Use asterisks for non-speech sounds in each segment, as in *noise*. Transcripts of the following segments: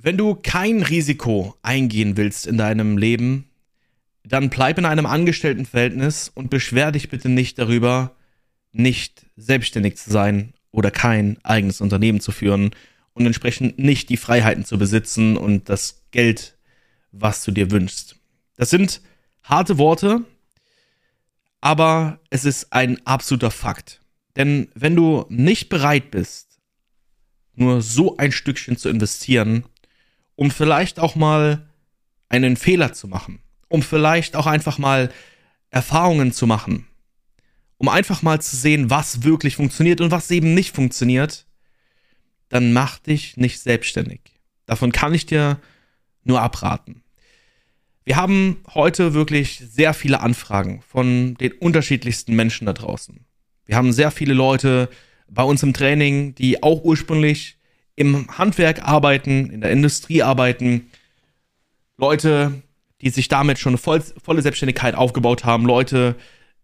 Wenn du kein Risiko eingehen willst in deinem Leben, dann bleib in einem Angestelltenverhältnis und beschwer dich bitte nicht darüber, nicht selbstständig zu sein oder kein eigenes Unternehmen zu führen und entsprechend nicht die Freiheiten zu besitzen und das Geld, was du dir wünschst. Das sind harte Worte, aber es ist ein absoluter Fakt. Denn wenn du nicht bereit bist, nur so ein Stückchen zu investieren, um vielleicht auch mal einen Fehler zu machen, um vielleicht auch einfach mal Erfahrungen zu machen, um einfach mal zu sehen, was wirklich funktioniert und was eben nicht funktioniert, dann mach dich nicht selbstständig. Davon kann ich dir nur abraten. Wir haben heute wirklich sehr viele Anfragen von den unterschiedlichsten Menschen da draußen. Wir haben sehr viele Leute bei uns im Training, die auch ursprünglich im Handwerk arbeiten, in der Industrie arbeiten. Leute, die sich damit schon eine voll, volle Selbstständigkeit aufgebaut haben. Leute,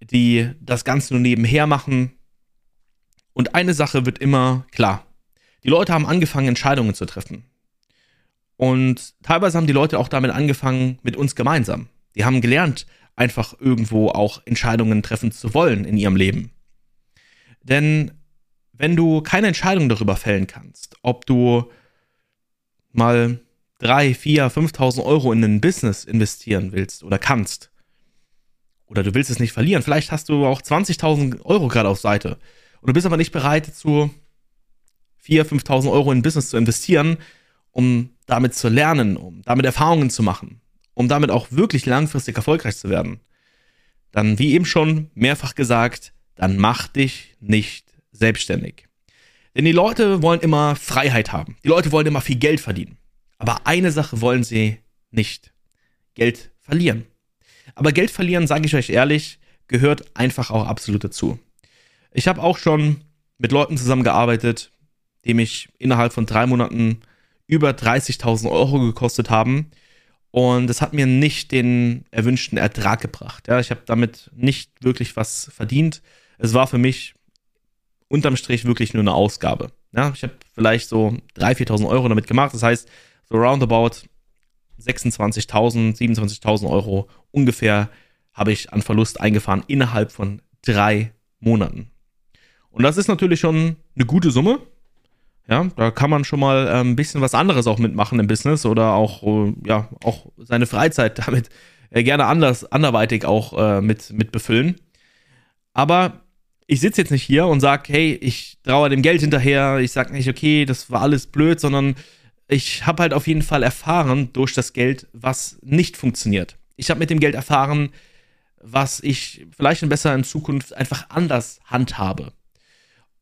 die das Ganze nur nebenher machen. Und eine Sache wird immer klar. Die Leute haben angefangen, Entscheidungen zu treffen. Und teilweise haben die Leute auch damit angefangen, mit uns gemeinsam. Die haben gelernt, einfach irgendwo auch Entscheidungen treffen zu wollen in ihrem Leben. Denn wenn du keine Entscheidung darüber fällen kannst, ob du mal 3, 4, 5.000 Euro in ein Business investieren willst oder kannst, oder du willst es nicht verlieren, vielleicht hast du auch 20.000 Euro gerade auf Seite und du bist aber nicht bereit zu 4.000, 5.000 Euro in ein Business zu investieren, um damit zu lernen, um damit Erfahrungen zu machen, um damit auch wirklich langfristig erfolgreich zu werden, dann, wie eben schon mehrfach gesagt, dann mach dich nicht selbstständig. Denn die Leute wollen immer Freiheit haben. Die Leute wollen immer viel Geld verdienen. Aber eine Sache wollen sie nicht. Geld verlieren. Aber Geld verlieren, sage ich euch ehrlich, gehört einfach auch absolut dazu. Ich habe auch schon mit Leuten zusammengearbeitet, die mich innerhalb von drei Monaten über 30.000 Euro gekostet haben. Und es hat mir nicht den erwünschten Ertrag gebracht. Ja, ich habe damit nicht wirklich was verdient. Es war für mich unterm Strich wirklich nur eine Ausgabe. Ja, ich habe vielleicht so 3.000, 4.000 Euro damit gemacht. Das heißt, so roundabout 26.000, 27.000 Euro ungefähr habe ich an Verlust eingefahren innerhalb von drei Monaten. Und das ist natürlich schon eine gute Summe. Ja, da kann man schon mal äh, ein bisschen was anderes auch mitmachen im Business oder auch, äh, ja, auch seine Freizeit *laughs* damit äh, gerne anders, anderweitig auch äh, mit, mit befüllen. Aber ich sitze jetzt nicht hier und sage, hey, ich traue dem Geld hinterher, ich sage nicht, okay, das war alles blöd, sondern ich habe halt auf jeden Fall erfahren durch das Geld, was nicht funktioniert. Ich habe mit dem Geld erfahren, was ich vielleicht besser in Zukunft einfach anders handhabe.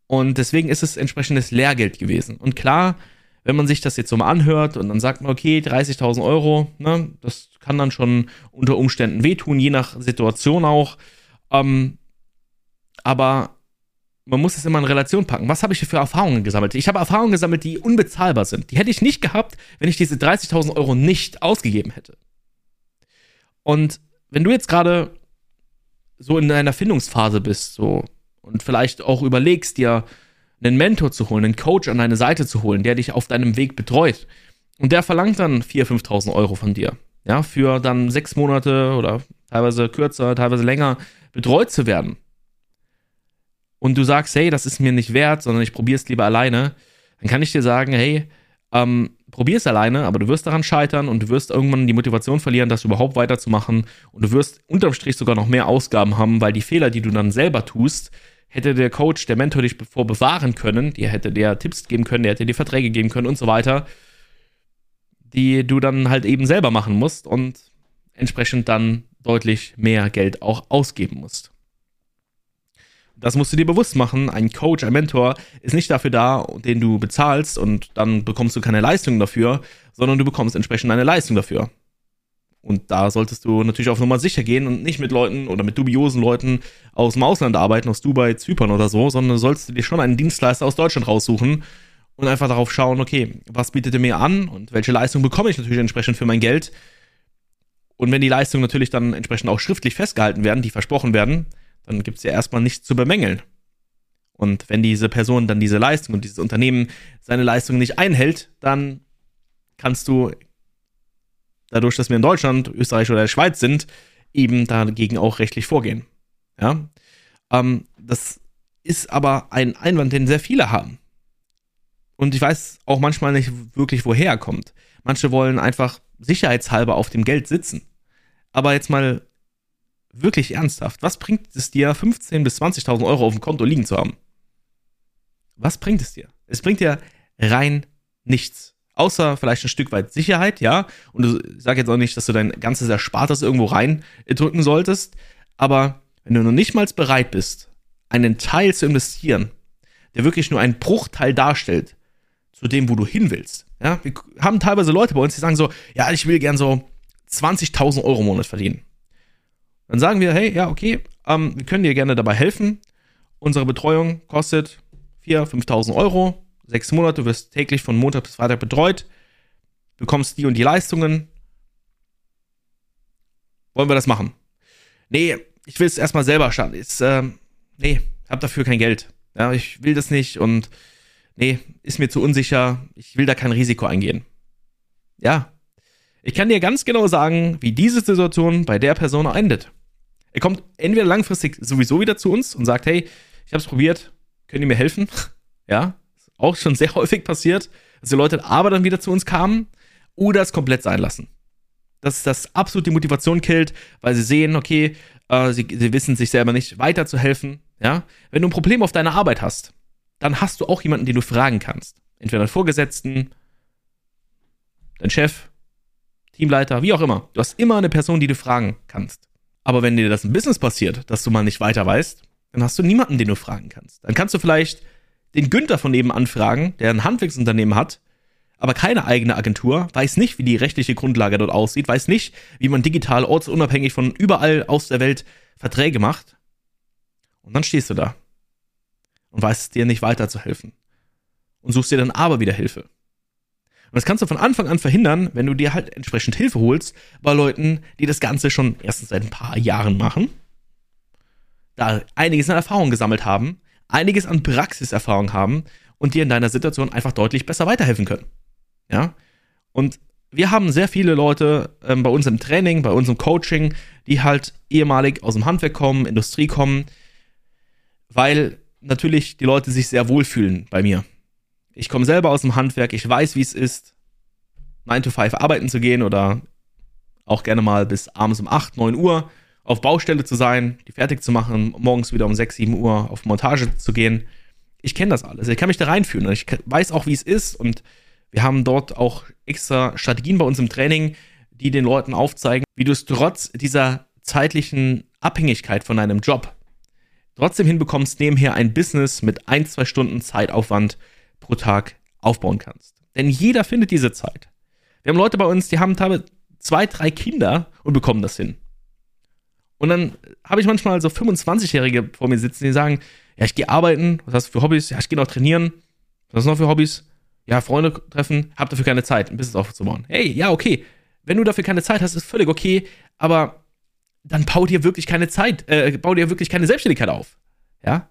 Und deswegen ist es entsprechendes Lehrgeld gewesen. Und klar, wenn man sich das jetzt so mal anhört und dann sagt man, okay, 30.000 Euro, ne, das kann dann schon unter Umständen wehtun, je nach Situation auch. Ähm, aber man muss es immer in Relation packen. Was habe ich für Erfahrungen gesammelt? Ich habe Erfahrungen gesammelt, die unbezahlbar sind. Die hätte ich nicht gehabt, wenn ich diese 30.000 Euro nicht ausgegeben hätte. Und wenn du jetzt gerade so in deiner Findungsphase bist, so und vielleicht auch überlegst, dir einen Mentor zu holen, einen Coach an deine Seite zu holen, der dich auf deinem Weg betreut, und der verlangt dann 4.000, 5.000 Euro von dir, ja, für dann sechs Monate oder teilweise kürzer, teilweise länger betreut zu werden und du sagst, hey, das ist mir nicht wert, sondern ich probiere es lieber alleine, dann kann ich dir sagen, hey, ähm, probier es alleine, aber du wirst daran scheitern und du wirst irgendwann die Motivation verlieren, das überhaupt weiterzumachen und du wirst unterm Strich sogar noch mehr Ausgaben haben, weil die Fehler, die du dann selber tust, hätte der Coach, der Mentor dich bevor bewahren können, dir hätte der Tipps geben können, der hätte dir Verträge geben können und so weiter, die du dann halt eben selber machen musst und entsprechend dann deutlich mehr Geld auch ausgeben musst. Das musst du dir bewusst machen. Ein Coach, ein Mentor ist nicht dafür da, den du bezahlst und dann bekommst du keine Leistung dafür, sondern du bekommst entsprechend eine Leistung dafür. Und da solltest du natürlich auf Nummer sicher gehen und nicht mit Leuten oder mit dubiosen Leuten aus dem Ausland arbeiten, aus Dubai, Zypern oder so, sondern sollst du dir schon einen Dienstleister aus Deutschland raussuchen und einfach darauf schauen, okay, was bietet er mir an und welche Leistung bekomme ich natürlich entsprechend für mein Geld. Und wenn die Leistungen natürlich dann entsprechend auch schriftlich festgehalten werden, die versprochen werden, dann gibt es ja erstmal nichts zu bemängeln. Und wenn diese Person dann diese Leistung und dieses Unternehmen seine Leistung nicht einhält, dann kannst du dadurch, dass wir in Deutschland, Österreich oder der Schweiz sind, eben dagegen auch rechtlich vorgehen. Ja, ähm, das ist aber ein Einwand, den sehr viele haben. Und ich weiß auch manchmal nicht wirklich, woher er kommt. Manche wollen einfach sicherheitshalber auf dem Geld sitzen. Aber jetzt mal wirklich ernsthaft, was bringt es dir, 15.000 bis 20.000 Euro auf dem Konto liegen zu haben? Was bringt es dir? Es bringt dir rein nichts. Außer vielleicht ein Stück weit Sicherheit, ja. Und ich sage jetzt auch nicht, dass du dein ganzes Erspartes irgendwo reindrücken solltest. Aber wenn du noch nicht mal bereit bist, einen Teil zu investieren, der wirklich nur einen Bruchteil darstellt zu dem, wo du hin willst. Ja, wir haben teilweise Leute bei uns, die sagen so, ja, ich will gern so 20.000 Euro im Monat verdienen. Dann sagen wir, hey, ja, okay, ähm, wir können dir gerne dabei helfen. Unsere Betreuung kostet 4.000, 5.000 Euro, sechs Monate, du wirst täglich von Montag bis Freitag betreut, bekommst die und die Leistungen. Wollen wir das machen? Nee, ich will es erstmal selber starten. Ist, äh, nee, hab dafür kein Geld. Ja, ich will das nicht und nee, ist mir zu unsicher. Ich will da kein Risiko eingehen. Ja, ich kann dir ganz genau sagen, wie diese Situation bei der Person endet. Er kommt entweder langfristig sowieso wieder zu uns und sagt, hey, ich habe es probiert, könnt ihr mir helfen? *laughs* ja, auch schon sehr häufig passiert, dass die Leute aber dann wieder zu uns kamen oder es komplett sein lassen. Dass das absolut die Motivation killt, weil sie sehen, okay, äh, sie, sie wissen sich selber nicht weiterzuhelfen. Ja, wenn du ein Problem auf deiner Arbeit hast, dann hast du auch jemanden, den du fragen kannst. Entweder einen Vorgesetzten, dein Chef, Teamleiter, wie auch immer. Du hast immer eine Person, die du fragen kannst. Aber wenn dir das im Business passiert, dass du mal nicht weiter weißt, dann hast du niemanden, den du fragen kannst. Dann kannst du vielleicht den Günther von nebenan fragen, der ein Handwerksunternehmen hat, aber keine eigene Agentur, weiß nicht, wie die rechtliche Grundlage dort aussieht, weiß nicht, wie man digital ortsunabhängig von überall aus der Welt Verträge macht. Und dann stehst du da und weißt dir nicht weiterzuhelfen. Und suchst dir dann aber wieder Hilfe. Und das kannst du von Anfang an verhindern, wenn du dir halt entsprechend Hilfe holst bei Leuten, die das Ganze schon erstens seit ein paar Jahren machen, da einiges an Erfahrung gesammelt haben, einiges an Praxiserfahrung haben und dir in deiner Situation einfach deutlich besser weiterhelfen können. Ja? Und wir haben sehr viele Leute ähm, bei uns im Training, bei uns im Coaching, die halt ehemalig aus dem Handwerk kommen, Industrie kommen, weil natürlich die Leute sich sehr wohlfühlen bei mir. Ich komme selber aus dem Handwerk, ich weiß, wie es ist, 9 to 5 arbeiten zu gehen oder auch gerne mal bis abends um 8, 9 Uhr auf Baustelle zu sein, die fertig zu machen, morgens wieder um 6, 7 Uhr auf Montage zu gehen. Ich kenne das alles. Ich kann mich da reinfühlen. Ich weiß auch, wie es ist. Und wir haben dort auch extra Strategien bei uns im Training, die den Leuten aufzeigen, wie du es trotz dieser zeitlichen Abhängigkeit von deinem Job trotzdem hinbekommst, nebenher ein Business mit ein, zwei Stunden Zeitaufwand pro Tag aufbauen kannst. Denn jeder findet diese Zeit. Wir haben Leute bei uns, die haben teilweise zwei, drei Kinder und bekommen das hin. Und dann habe ich manchmal so 25-Jährige vor mir sitzen, die sagen, ja, ich gehe arbeiten, was hast du für Hobbys? Ja, ich gehe noch trainieren. Was hast du noch für Hobbys? Ja, Freunde treffen, hab dafür keine Zeit, ein Business aufzubauen. Hey, ja, okay. Wenn du dafür keine Zeit hast, ist völlig okay, aber dann bau dir wirklich keine Zeit, äh, bau dir wirklich keine Selbstständigkeit auf. Ja?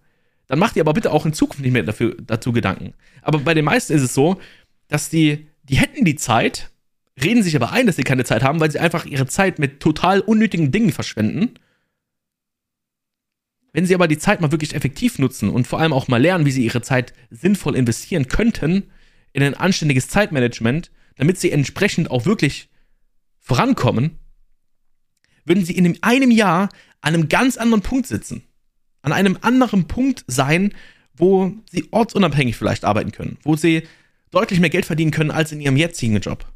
Dann mach dir aber bitte auch in Zukunft nicht mehr dafür, dazu Gedanken. Aber bei den meisten ist es so, dass die, die hätten die Zeit, reden sich aber ein, dass sie keine Zeit haben, weil sie einfach ihre Zeit mit total unnötigen Dingen verschwenden. Wenn sie aber die Zeit mal wirklich effektiv nutzen und vor allem auch mal lernen, wie sie ihre Zeit sinnvoll investieren könnten in ein anständiges Zeitmanagement, damit sie entsprechend auch wirklich vorankommen, würden sie in einem Jahr an einem ganz anderen Punkt sitzen an einem anderen Punkt sein, wo sie ortsunabhängig vielleicht arbeiten können, wo sie deutlich mehr Geld verdienen können als in ihrem jetzigen Job.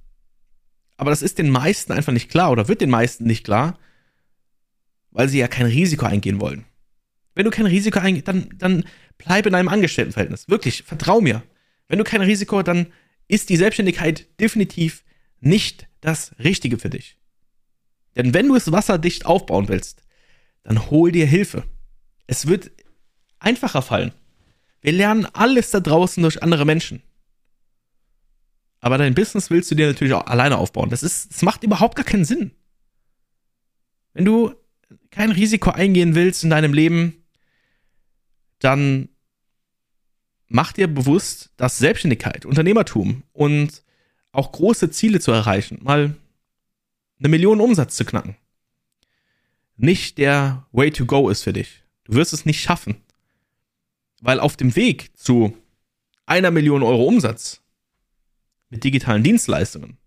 Aber das ist den meisten einfach nicht klar oder wird den meisten nicht klar, weil sie ja kein Risiko eingehen wollen. Wenn du kein Risiko eingehst, dann, dann bleib in einem Angestelltenverhältnis. Wirklich, vertrau mir. Wenn du kein Risiko, dann ist die Selbstständigkeit definitiv nicht das Richtige für dich. Denn wenn du es wasserdicht aufbauen willst, dann hol dir Hilfe. Es wird einfacher fallen. Wir lernen alles da draußen durch andere Menschen. Aber dein Business willst du dir natürlich auch alleine aufbauen. Das ist, das macht überhaupt gar keinen Sinn. Wenn du kein Risiko eingehen willst in deinem Leben, dann mach dir bewusst, dass Selbstständigkeit, Unternehmertum und auch große Ziele zu erreichen, mal eine Million Umsatz zu knacken, nicht der Way to go ist für dich. Du wirst es nicht schaffen. Weil auf dem Weg zu einer Million Euro Umsatz mit digitalen Dienstleistungen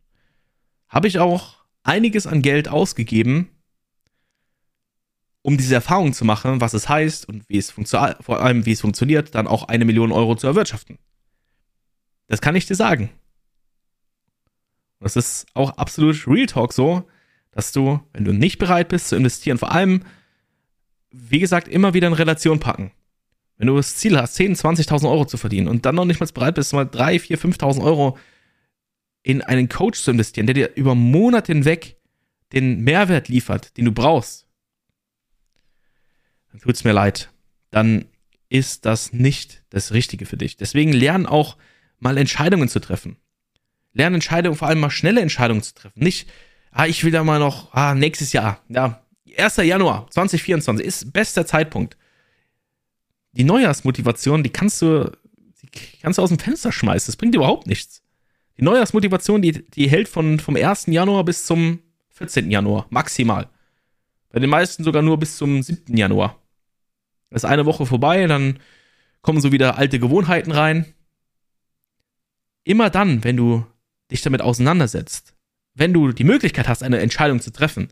habe ich auch einiges an Geld ausgegeben, um diese Erfahrung zu machen, was es heißt und wie es vor allem wie es funktioniert, dann auch eine Million Euro zu erwirtschaften. Das kann ich dir sagen. Und das ist auch absolut Real Talk so, dass du, wenn du nicht bereit bist zu investieren, vor allem, wie gesagt, immer wieder in Relation packen. Wenn du das Ziel hast, 10.000, 20.000 Euro zu verdienen und dann noch nicht mal bereit bist, mal 3, 4, 5.000 Euro in einen Coach zu investieren, der dir über Monate hinweg den Mehrwert liefert, den du brauchst, dann tut es mir leid. Dann ist das nicht das Richtige für dich. Deswegen lern auch mal Entscheidungen zu treffen. Lern Entscheidungen, vor allem mal schnelle Entscheidungen zu treffen. Nicht, ah, ich will da mal noch, ah, nächstes Jahr, ja, 1. Januar 2024 ist bester Zeitpunkt. Die Neujahrsmotivation, die kannst du, die kannst du aus dem Fenster schmeißen. Das bringt überhaupt nichts. Die Neujahrsmotivation, die, die hält von, vom 1. Januar bis zum 14. Januar, maximal. Bei den meisten sogar nur bis zum 7. Januar. Das ist eine Woche vorbei, dann kommen so wieder alte Gewohnheiten rein. Immer dann, wenn du dich damit auseinandersetzt, wenn du die Möglichkeit hast, eine Entscheidung zu treffen,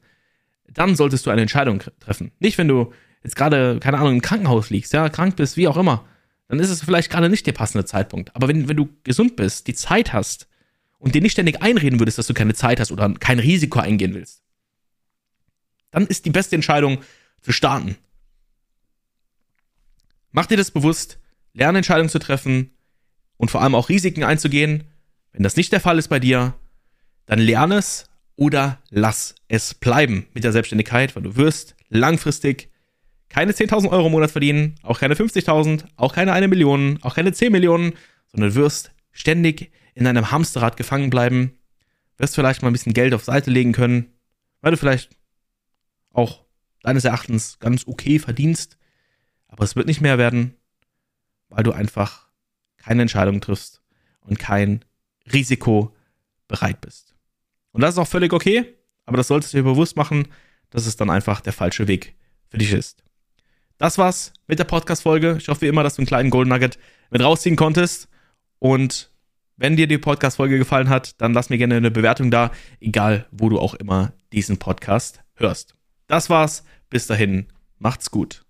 dann solltest du eine Entscheidung treffen. Nicht, wenn du jetzt gerade, keine Ahnung, im Krankenhaus liegst, ja, krank bist, wie auch immer, dann ist es vielleicht gerade nicht der passende Zeitpunkt. Aber wenn, wenn du gesund bist, die Zeit hast und dir nicht ständig einreden würdest, dass du keine Zeit hast oder kein Risiko eingehen willst, dann ist die beste Entscheidung zu starten. Mach dir das bewusst, lerne Entscheidungen zu treffen und vor allem auch Risiken einzugehen. Wenn das nicht der Fall ist bei dir, dann lerne es oder lass es bleiben mit der Selbstständigkeit, weil du wirst langfristig keine 10.000 Euro im Monat verdienen, auch keine 50.000, auch keine eine Million, auch keine 10 Millionen, sondern wirst ständig in einem Hamsterrad gefangen bleiben, wirst vielleicht mal ein bisschen Geld auf Seite legen können, weil du vielleicht auch deines Erachtens ganz okay verdienst, aber es wird nicht mehr werden, weil du einfach keine Entscheidung triffst und kein Risiko bereit bist. Und das ist auch völlig okay, aber das solltest du dir bewusst machen, dass es dann einfach der falsche Weg für dich ist. Das war's mit der Podcast-Folge. Ich hoffe wie immer, dass du einen kleinen Golden Nugget mit rausziehen konntest. Und wenn dir die Podcast-Folge gefallen hat, dann lass mir gerne eine Bewertung da, egal wo du auch immer diesen Podcast hörst. Das war's. Bis dahin. Macht's gut.